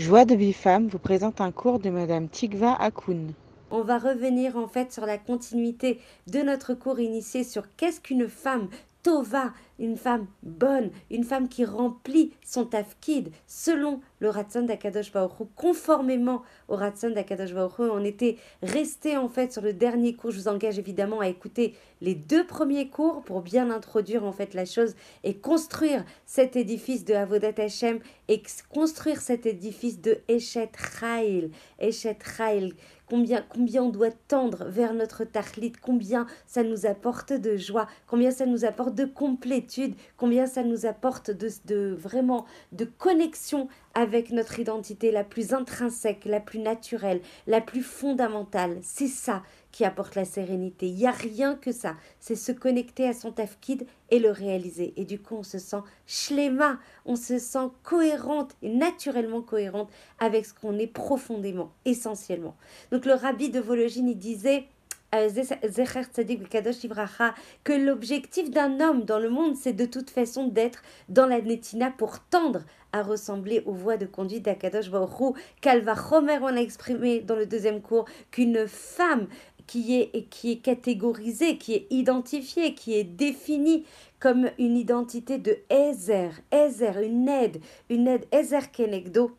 Joie de Bifam vous présente un cours de Madame Tigva Akoun. On va revenir en fait sur la continuité de notre cours initié sur qu'est-ce qu'une femme Tova, une femme bonne, une femme qui remplit son tafkid selon le Ratson d'Akadosh Baruch conformément au Ratson d'Akadosh Baruch On était resté en fait sur le dernier cours. Je vous engage évidemment à écouter les deux premiers cours pour bien introduire en fait la chose et construire cet édifice de Avodat Hashem et construire cet édifice de Eshet Chail. Eshet Chail combien, combien on doit tendre vers notre tachlit, combien ça nous apporte de joie, combien ça nous apporte de combien ça nous apporte de, de vraiment de connexion avec notre identité la plus intrinsèque, la plus naturelle, la plus fondamentale. C'est ça qui apporte la sérénité. Il n'y a rien que ça. C'est se connecter à son tafkid et le réaliser. Et du coup, on se sent shlema, on se sent cohérente et naturellement cohérente avec ce qu'on est profondément, essentiellement. Donc le rabbi de Vologine, il disait que l'objectif d'un homme dans le monde, c'est de toute façon d'être dans la netina pour tendre à ressembler aux voies de conduite d'Akadosh Baruch Kalva Chomer, on a exprimé dans le deuxième cours qu'une femme qui est, qui est catégorisée, qui est identifiée, qui est définie comme une identité de Ezer, Ezer, une aide, une aide Ezer Kenegdo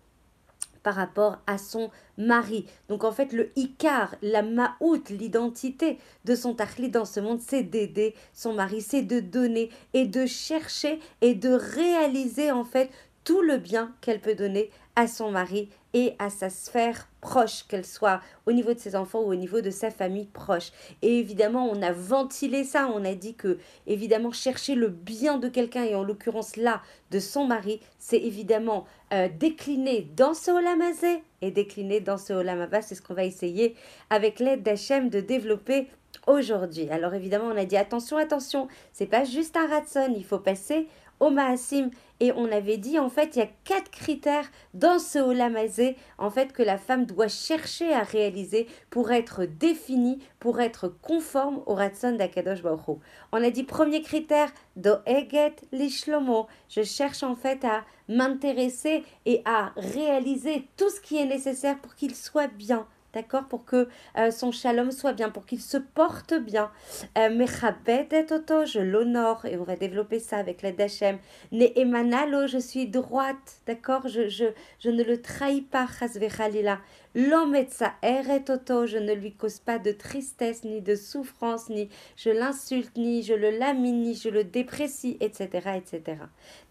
par rapport à son mari. Donc en fait, le Icar, la Maout, l'identité de son Tahli dans ce monde, c'est d'aider son mari, c'est de donner et de chercher et de réaliser en fait tout le bien qu'elle peut donner à son mari et à sa sphère proche, qu'elle soit au niveau de ses enfants ou au niveau de sa famille proche. Et évidemment, on a ventilé ça, on a dit que, évidemment, chercher le bien de quelqu'un, et en l'occurrence là, de son mari, c'est évidemment euh, décliner dans ce olamazé et décliner dans ce olamaba. C'est ce qu'on va essayer avec l'aide d'Hachem de développer aujourd'hui. Alors évidemment, on a dit attention, attention, c'est pas juste un ratson, il faut passer au Maasim. Et on avait dit, en fait, il y a quatre critères dans ce Olamazé, en fait, que la femme doit chercher à réaliser pour être définie, pour être conforme au Ratson d'Akadosh Baruch On a dit, premier critère, do eget lishlomo. Je cherche, en fait, à m'intéresser et à réaliser tout ce qui est nécessaire pour qu'il soit bien d'accord Pour que euh, son shalom soit bien, pour qu'il se porte bien. Euh, et toto, je l'honore, et on va développer ça avec l'aide d'Hachem. emanalo, je suis droite, d'accord je, je, je ne le trahis pas, chasvechalila. L'homme est sa toto, je ne lui cause pas de tristesse, ni de souffrance, ni je l'insulte, ni je le lamine, ni je le déprécie, etc., etc.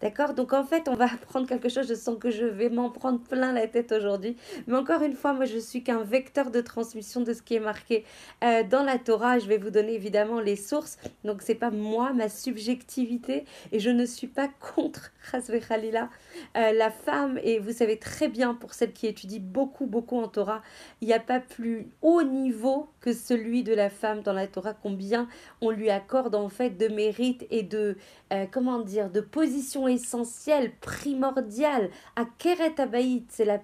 D'accord Donc en fait, on va apprendre quelque chose, je sens que je vais m'en prendre plein la tête aujourd'hui. Mais encore une fois, moi, je suis qu'un vecteur de transmission de ce qui est marqué euh, dans la Torah. Je vais vous donner évidemment les sources. Donc c'est pas moi, ma subjectivité, et je ne suis pas contre euh, la femme, et vous savez très bien, pour celle qui étudie beaucoup, beaucoup en Torah, il n'y a pas plus haut niveau que celui de la femme dans la Torah, combien on lui accorde en fait de mérite et de, euh, comment dire, de position essentielle, primordiale. À Keret Abaït, c'est la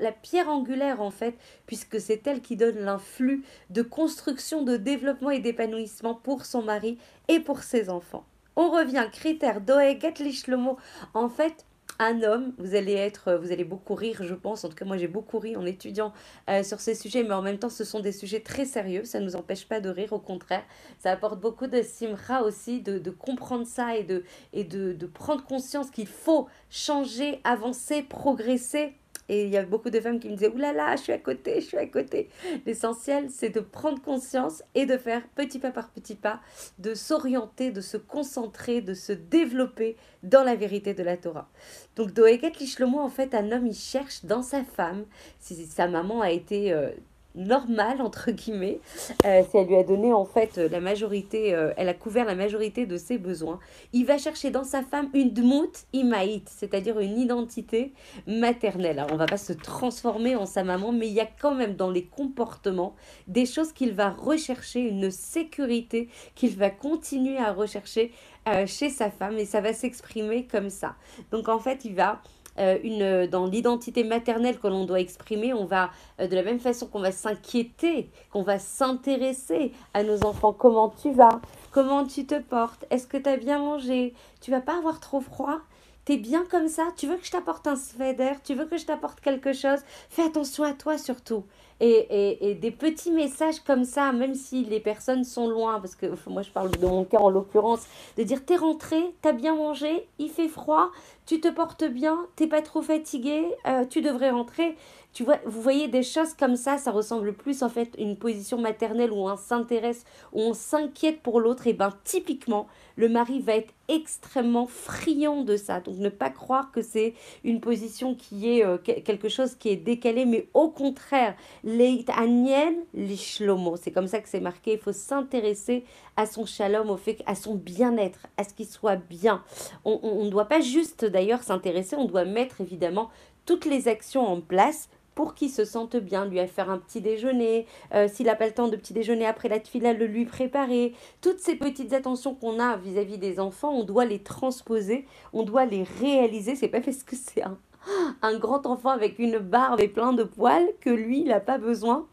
la pierre angulaire en fait, puisque c'est elle qui donne l'influx de construction, de développement et d'épanouissement pour son mari et pour ses enfants. On revient, critère Doeget Lishlomo. En fait, un homme, vous allez être, vous allez beaucoup rire, je pense. En tout cas, moi, j'ai beaucoup ri en étudiant euh, sur ces sujets, mais en même temps, ce sont des sujets très sérieux. Ça ne nous empêche pas de rire, au contraire. Ça apporte beaucoup de simra aussi, de, comprendre ça et de, et de prendre conscience qu'il faut changer, avancer, progresser et il y a beaucoup de femmes qui me disaient Ouh je suis à côté, je suis à côté. L'essentiel, c'est de prendre conscience et de faire petit pas par petit pas, de s'orienter, de se concentrer, de se développer dans la vérité de la Torah. Donc, Doeget Lishlomo, en fait, un homme, il cherche dans sa femme, si sa maman a été. Euh, normale entre guillemets. Euh, si elle lui a donné en fait la majorité euh, elle a couvert la majorité de ses besoins. Il va chercher dans sa femme une dmout imaït c'est-à-dire une identité maternelle. Alors on va pas se transformer en sa maman mais il y a quand même dans les comportements des choses qu'il va rechercher une sécurité qu'il va continuer à rechercher euh, chez sa femme et ça va s'exprimer comme ça. Donc en fait il va euh, une, dans l'identité maternelle que l'on doit exprimer, on va, euh, de la même façon qu'on va s'inquiéter, qu'on va s'intéresser à nos enfants, comment tu vas, comment tu te portes, est-ce que tu as bien mangé, tu vas pas avoir trop froid, T'es bien comme ça Tu veux que je t'apporte un sweater Tu veux que je t'apporte quelque chose Fais attention à toi surtout. Et, et, et, des petits messages comme ça, même si les personnes sont loin, parce que moi je parle de mon cas en l'occurrence, de dire t'es rentré, t'as bien mangé, il fait froid, tu te portes bien, t'es pas trop fatigué, euh, tu devrais rentrer. Tu vois, vous voyez des choses comme ça, ça ressemble plus en fait à une position maternelle où on s'intéresse, où on s'inquiète pour l'autre. Et ben typiquement, le mari va être extrêmement friand de ça. Donc ne pas croire que c'est une position qui est euh, quelque chose qui est décalé, mais au contraire, leit aniel l'ishlomo. C'est comme ça que c'est marqué. Il faut s'intéresser à son shalom, au fait, à son bien-être, à ce qu'il soit bien. On ne doit pas juste d'ailleurs s'intéresser, on doit mettre évidemment toutes les actions en place pour qu'il se sente bien, lui faire un petit déjeuner, euh, s'il n'a pas le temps de petit déjeuner après la tefila, le lui préparer. Toutes ces petites attentions qu'on a vis-à-vis des enfants, on doit les transposer, on doit les réaliser. C'est pas parce que c'est un, grand enfant avec une barbe et plein de poils que lui, il n'a pas besoin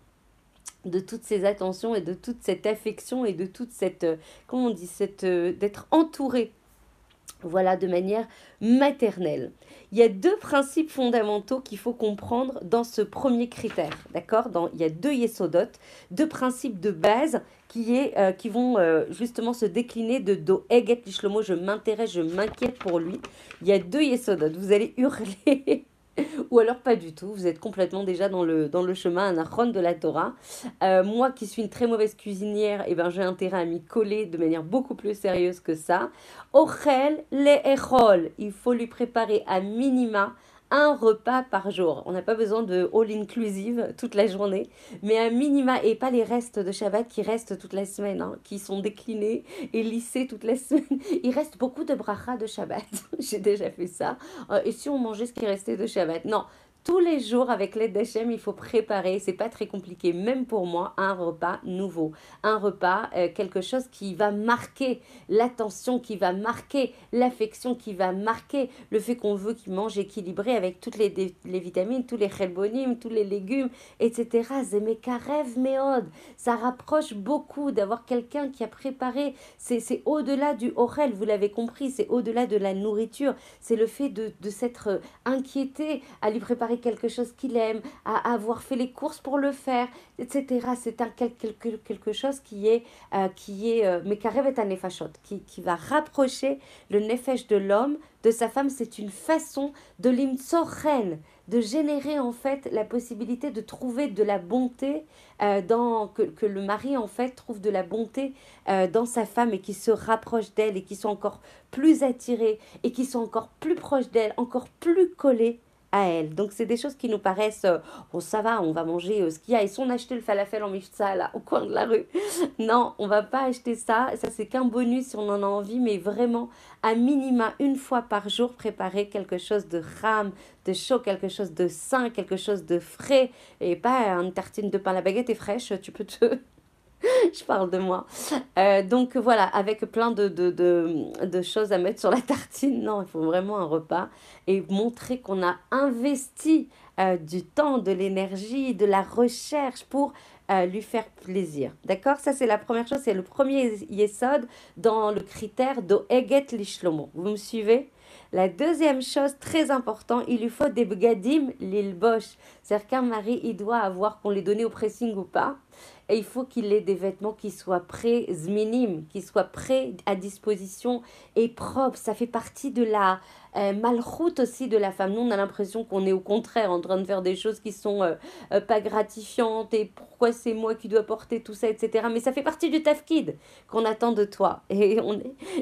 de toutes ces attentions et de toute cette affection et de toute cette, euh, comment on dit, cette, euh, d'être entouré voilà, de manière maternelle. Il y a deux principes fondamentaux qu'il faut comprendre dans ce premier critère, d'accord? Il y a deux yesodotes, deux principes de base qui, est, euh, qui vont euh, justement se décliner de do eget lishlomo, je m'intéresse, je m'inquiète pour lui. Il y a deux yesodotes, vous allez hurler ou alors pas du tout, vous êtes complètement déjà dans le, chemin anachron de la Torah. Euh, moi qui suis une très mauvaise cuisinière, eh ben, j'ai intérêt à m'y coller de manière beaucoup plus sérieuse que ça. Ochel le echol, il faut lui préparer à minima un repas par jour. On n'a pas besoin de all inclusive toute la journée, mais un minima et pas les restes de Shabbat qui restent toute la semaine, hein, qui sont déclinés et lissés toute la semaine. Il reste beaucoup de bracha de Shabbat. J'ai déjà fait ça. Euh, et si on mangeait ce qui restait de Shabbat? Non, tous les jours, avec l'aide d'Hachem, il faut préparer, c'est pas très compliqué, même pour moi, un repas nouveau. Un repas, euh, quelque chose qui va marquer l'attention, qui va marquer l'affection, qui va marquer le fait qu'on veut qu'il mange équilibré avec toutes les, les vitamines, tous les chelbonim, tous les légumes, etc. Zemekarev meod. Ça rapproche beaucoup d'avoir quelqu'un qui a préparé. C'est au-delà du orel, vous l'avez compris, c'est au-delà de la nourriture. C'est le fait de, de s'être inquiété à lui préparer quelque chose qu'il aime, à avoir fait les courses pour le faire, etc. C'est un quelque, quelque chose qui est, euh, qui est euh, mais qui, qui va rapprocher le nefesh de l'homme de sa femme. C'est une façon de l'imtsochen, de générer en fait la possibilité de trouver de la bonté euh, dans que, que, le mari en fait trouve de la bonté dans sa femme et qui se rapproche d'elle et qui sont encore plus attirés et qui sont encore plus proches d'elle, encore plus collés à elle. Donc c'est des choses qui nous paraissent, euh, bon ça va, on va manger euh, ce qu'il y a. Et si on achetait le falafel en mifsa là, au coin de la rue Non, on va pas acheter ça. Ça c'est qu'un bonus si on en a envie, mais vraiment à minima une fois par jour préparer quelque chose de rame, de chaud, quelque chose de sain, quelque chose de frais et pas une tartine de pain. La baguette est fraîche, tu peux te je parle de moi. Euh, donc voilà, avec plein de, de, de, de, choses à mettre sur la tartine. Non, il faut vraiment un repas et montrer qu'on a investi euh, du temps, de l'énergie, de la recherche pour euh, lui faire plaisir. D'accord? Ça, c'est la première chose. C'est le premier yesod dans le critère d'Oeget Lishlomo. Vous me suivez? La deuxième chose très importante, il lui faut des bgadim bosch. C'est-à-dire qu'un mari, il doit avoir, qu'on les donne au pressing ou pas, et il faut qu'il ait des vêtements qui soient prêts, zminim, qui soient prêts à disposition et propres. Ça fait partie de la euh, malchoute aussi de la femme. Nous, on a l'impression qu'on est au contraire en train de faire des choses qui sont euh, euh, pas gratifiantes et pourquoi c'est moi qui dois porter tout ça, etc. Mais ça fait partie du tafkid qu'on attend de toi. Et on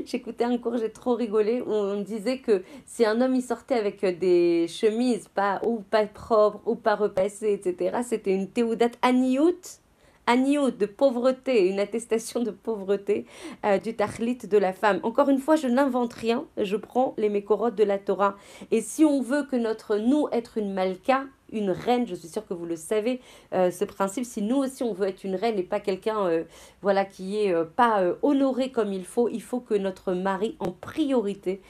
j'écoutais un cours, j'ai trop rigolé, où on disait que si un homme il sortait avec des chemises pas ou pas propres ou pas repassées, etc., c'était une théoudate aniout agneau de pauvreté, une attestation de pauvreté euh, du tahlit de la femme. Encore une fois, je n'invente rien, je prends les mécorotes de la Torah. Et si on veut que notre nous être une malka, une reine. Je suis sûre que vous le savez, euh, ce principe. Si nous aussi on veut être une reine et pas quelqu'un euh, voilà, qui est euh, pas honoré comme il faut, il faut que notre mari en priorité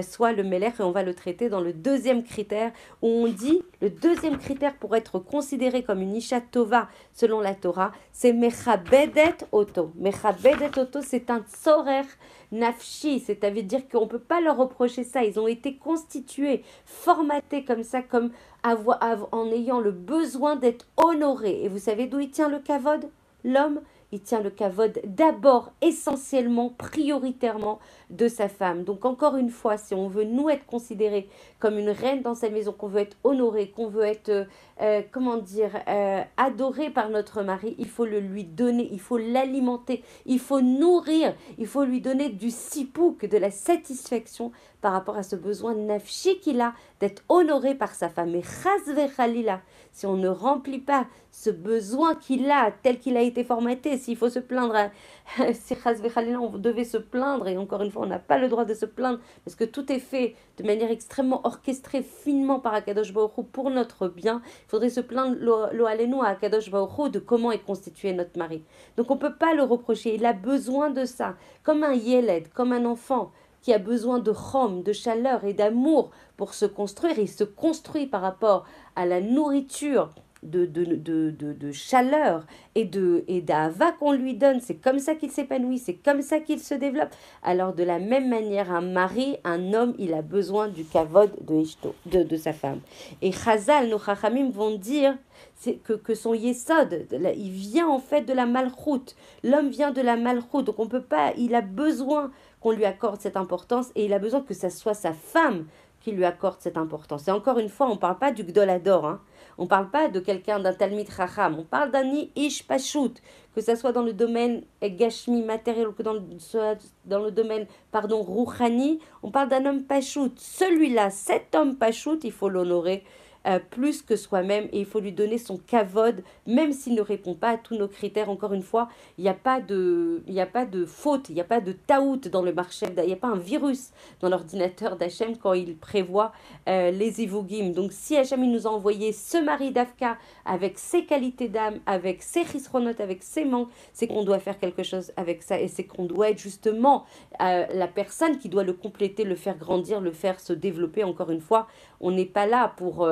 soit le Meller et on va le traiter dans le deuxième critère où on dit le deuxième critère pour être considéré comme une Isha Tova selon la Torah, c'est Mechabedet Oto. Mechabedet Oto, c'est un tsorer nafshi, c'est-à-dire qu'on ne peut pas leur reprocher ça. Ils ont été constitués, formatés comme ça, comme en ayant le besoin d'être honorés. Et vous savez d'où il tient le kavod? L'homme, il tient le kavod d'abord, essentiellement, prioritairement de sa femme. Donc encore une fois, si on veut nous être considérés comme une reine dans sa maison, qu'on veut être honoré, qu'on veut être, euh, euh, comment dire, euh, adoré par notre mari, il faut le lui donner, il faut l'alimenter, il faut nourrir, il faut lui donner du sipouk, de la satisfaction par rapport à ce besoin nafshi qu'il a d'être honoré par sa femme. Et khalila, si on ne remplit pas ce besoin qu'il a tel qu'il a été formaté, s'il faut se plaindre, si khalila, on devait se plaindre, et encore une fois, on n'a pas le droit de se plaindre, parce que tout est fait de manière extrêmement orchestrée, finement par Akadosh Baruch pour notre bien, il faudrait se plaindre lo à Akadosh Baruch de comment est constitué notre mari. Donc on ne peut pas le reprocher, il a besoin de ça, comme un yeled, comme un enfant qui a besoin de chom, de chaleur et d'amour pour se construire. Il se construit par rapport à la nourriture de, de, de, de, chaleur et de et d'ava qu'on lui donne. C'est comme ça qu'il s'épanouit, c'est comme ça qu'il se développe. Alors de la même manière, un mari, un homme, il a besoin du kavod de, de sa femme. Et Chazal, nos chachamim vont dire que, que son yesod, il vient en fait de la malchoute. L'homme vient de la malchoute, donc on peut pas, il a besoin qu'on lui accorde cette importance et il a besoin que ce soit sa femme qui lui accorde cette importance. Et encore une fois, on ne parle pas du Gdolador, hein. on ne parle pas de quelqu'un d'un Talmid Racham, on parle d'un Ish Pashut, que ce soit dans le domaine Gashmi matériel ou que dans le, dans le domaine pardon, Rouhani, on parle d'un homme Pashut. Celui-là, cet homme Pashut, il faut l'honorer euh, plus que soi-même et il faut lui donner son kavod, même s'il ne répond pas à tous nos critères. Encore une fois, il n'y a, pas de, a pas de faute, il n'y a pas de taout dans le marché, il n'y a pas un virus dans l'ordinateur d'Hachem quand il prévoit euh, les Ivogim. Donc si Hachem nous a envoyé ce mari d'Afka avec ses qualités d'âme, avec ses chisronotes, avec ses manques, c'est qu'on doit faire quelque chose avec ça et c'est qu'on doit être justement euh, la personne qui doit le compléter, le faire grandir, le faire se développer. Encore une fois, on n'est pas là pour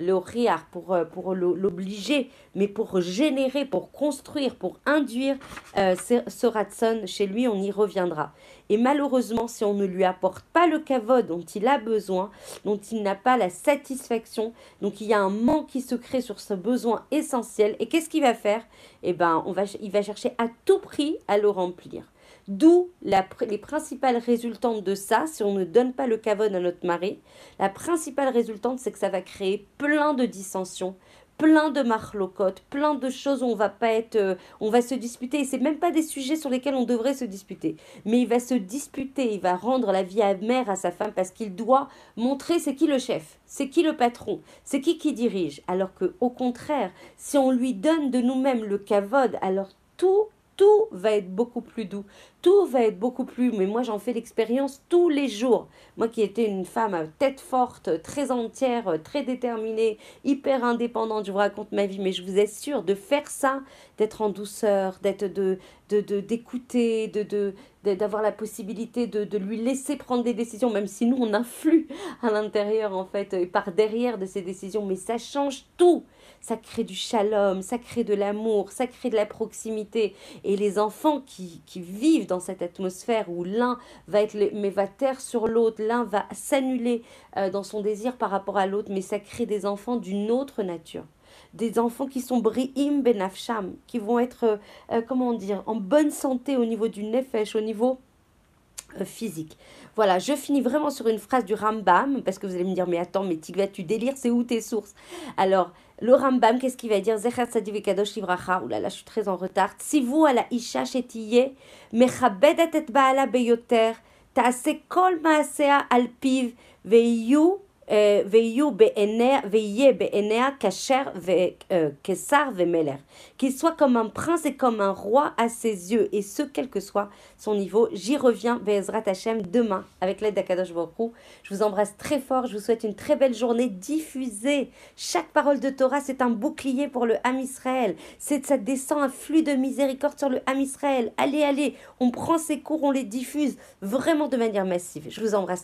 le riar, pour, euh, pour l'obliger, mais pour générer, pour construire, pour induire euh, ce, ratson chez lui, on y reviendra. Et malheureusement, si on ne lui apporte pas le kavod dont il a besoin, dont il n'a pas la satisfaction, donc il y a un manque qui se crée sur ce besoin essentiel. Et qu'est-ce qu'il va faire? Eh ben, on va, il va chercher à tout prix à le remplir. D'où les principales résultantes de ça, si on ne donne pas le kavod à notre mari, la principale résultante, c'est que ça va créer plein de dissensions, plein de marlocotes, plein de choses où on va pas être, euh, on va se disputer. Et c'est même pas des sujets sur lesquels on devrait se disputer. Mais il va se disputer, il va rendre la vie amère à sa femme parce qu'il doit montrer c'est qui le chef, c'est qui le patron, c'est qui qui dirige. Alors que au contraire, si on lui donne de nous-mêmes le kavod, alors tout tout va être beaucoup plus doux, tout va être beaucoup plus, mais moi j'en fais l'expérience tous les jours. Moi qui étais une femme à tête forte, très entière, très déterminée, hyper indépendante, je vous raconte ma vie, mais je vous assure de faire ça, d'être en douceur, d'être de d'écouter, de, de, d'avoir la possibilité de, de, lui laisser prendre des décisions, même si nous on influe à l'intérieur en fait, et par derrière de ces décisions, mais ça change tout ça crée du shalom, ça crée de l'amour, ça crée de la proximité. Et les enfants qui, qui vivent dans cette atmosphère où l'un va être, mais va taire sur l'autre, l'un va s'annuler euh, dans son désir par rapport à l'autre, mais ça crée des enfants d'une autre nature des enfants qui sont bri'im benafsham, qui vont être, euh, euh, comment dire, en bonne santé au niveau du nefesh, au niveau physique. Voilà, je finis vraiment sur une phrase du Rambam, parce que vous allez me dire, mais attends, mais Tigva, tu délires, c'est où tes sources? Alors, le Rambam, qu'est-ce qu'il va dire? Zecher Sadivikadosh Livracha, oulala, je suis très en retard. Si vous, à la Isha Shetiye, mechabedet et baala beyoter, ta'ase kol maasea alpiv, veyu euh, ve- euh, ve'meler. Qu'il soit comme un prince et comme un roi à ses yeux, et ce, quel que soit son niveau. J'y reviens, Be'ezrat Hashem, demain, avec l'aide d'Akadosh Baruch. Je vous embrasse très fort, je vous souhaite une très belle journée. Diffusez chaque parole de Torah, c'est un bouclier pour le Ham Israël. C'est, ça descend un flux de miséricorde sur le Ham Israël. Allez, allez, on prend ces cours, on les diffuse vraiment de manière massive. Je vous embrasse.